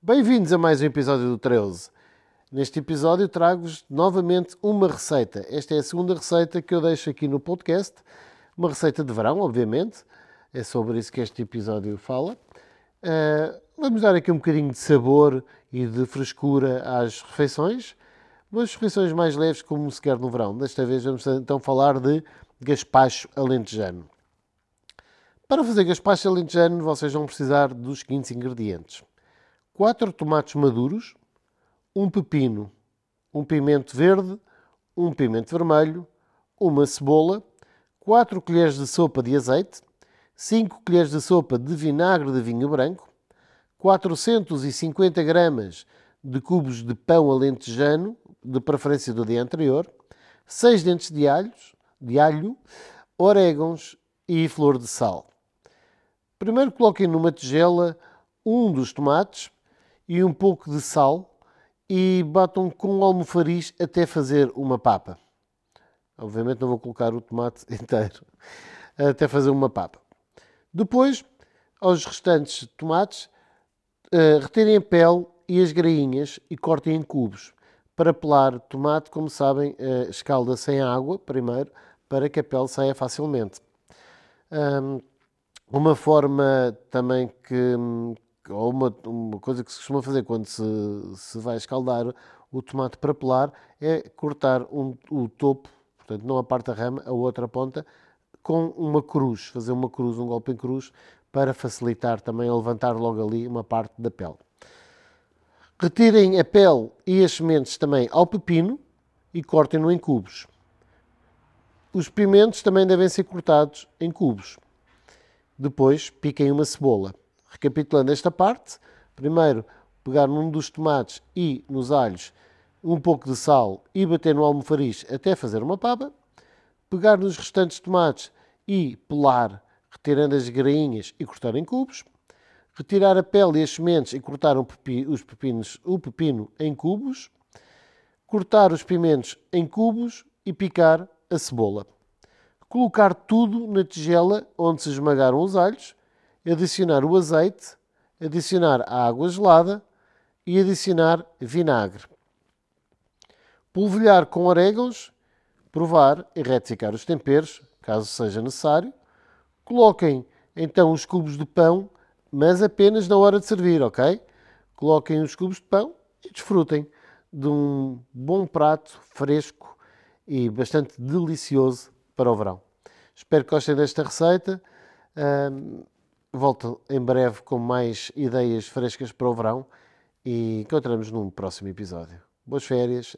Bem-vindos a mais um episódio do 13. Neste episódio trago-vos novamente uma receita. Esta é a segunda receita que eu deixo aqui no podcast. Uma receita de verão, obviamente. É sobre isso que este episódio fala. Uh, vamos dar aqui um bocadinho de sabor e de frescura às refeições. Umas refeições mais leves, como se quer no verão. Desta vez vamos então falar de gaspacho alentejano. Para fazer gaspacho alentejano, vocês vão precisar dos seguintes ingredientes: 4 tomates maduros, um pepino, um pimento verde, um pimento vermelho, uma cebola, 4 colheres de sopa de azeite, 5 colheres de sopa de vinagre de vinho branco, 450 gramas de cubos de pão alentejano, de preferência do dia anterior, 6 dentes de, alhos, de alho, orégãos e flor de sal. Primeiro coloquem numa tigela um dos tomates e um pouco de sal e batam com almofariz até fazer uma papa. Obviamente não vou colocar o tomate inteiro, até fazer uma papa. Depois, aos restantes tomates, uh, retirem a pele e as grainhas e cortem em cubos. Para pelar tomate, como sabem, uh, escalda sem água primeiro, para que a pele saia facilmente. Um, uma forma também que, ou uma, uma coisa que se costuma fazer quando se, se vai escaldar o tomate para pelar é cortar um, o topo, portanto, não a parte da rama, a outra ponta, com uma cruz, fazer uma cruz, um golpe em cruz, para facilitar também a levantar logo ali uma parte da pele. Retirem a pele e as sementes também ao pepino e cortem-no em cubos. Os pimentos também devem ser cortados em cubos. Depois piquem uma cebola. Recapitulando esta parte, primeiro pegar num dos tomates e nos alhos um pouco de sal e bater no almofariz até fazer uma papa. Pegar nos restantes tomates e pelar, retirando as grainhas e cortar em cubos. Retirar a pele e as sementes e cortar os pepinos, o pepino em cubos. Cortar os pimentos em cubos e picar a cebola colocar tudo na tigela onde se esmagaram os alhos, adicionar o azeite, adicionar a água gelada e adicionar vinagre. Polvilhar com orégãos, provar e retificar os temperos, caso seja necessário. Coloquem então os cubos de pão, mas apenas na hora de servir, ok? Coloquem os cubos de pão e desfrutem de um bom prato fresco e bastante delicioso para o verão. Espero que gostem desta receita. Volto em breve com mais ideias frescas para o verão e encontramos num próximo episódio. Boas férias,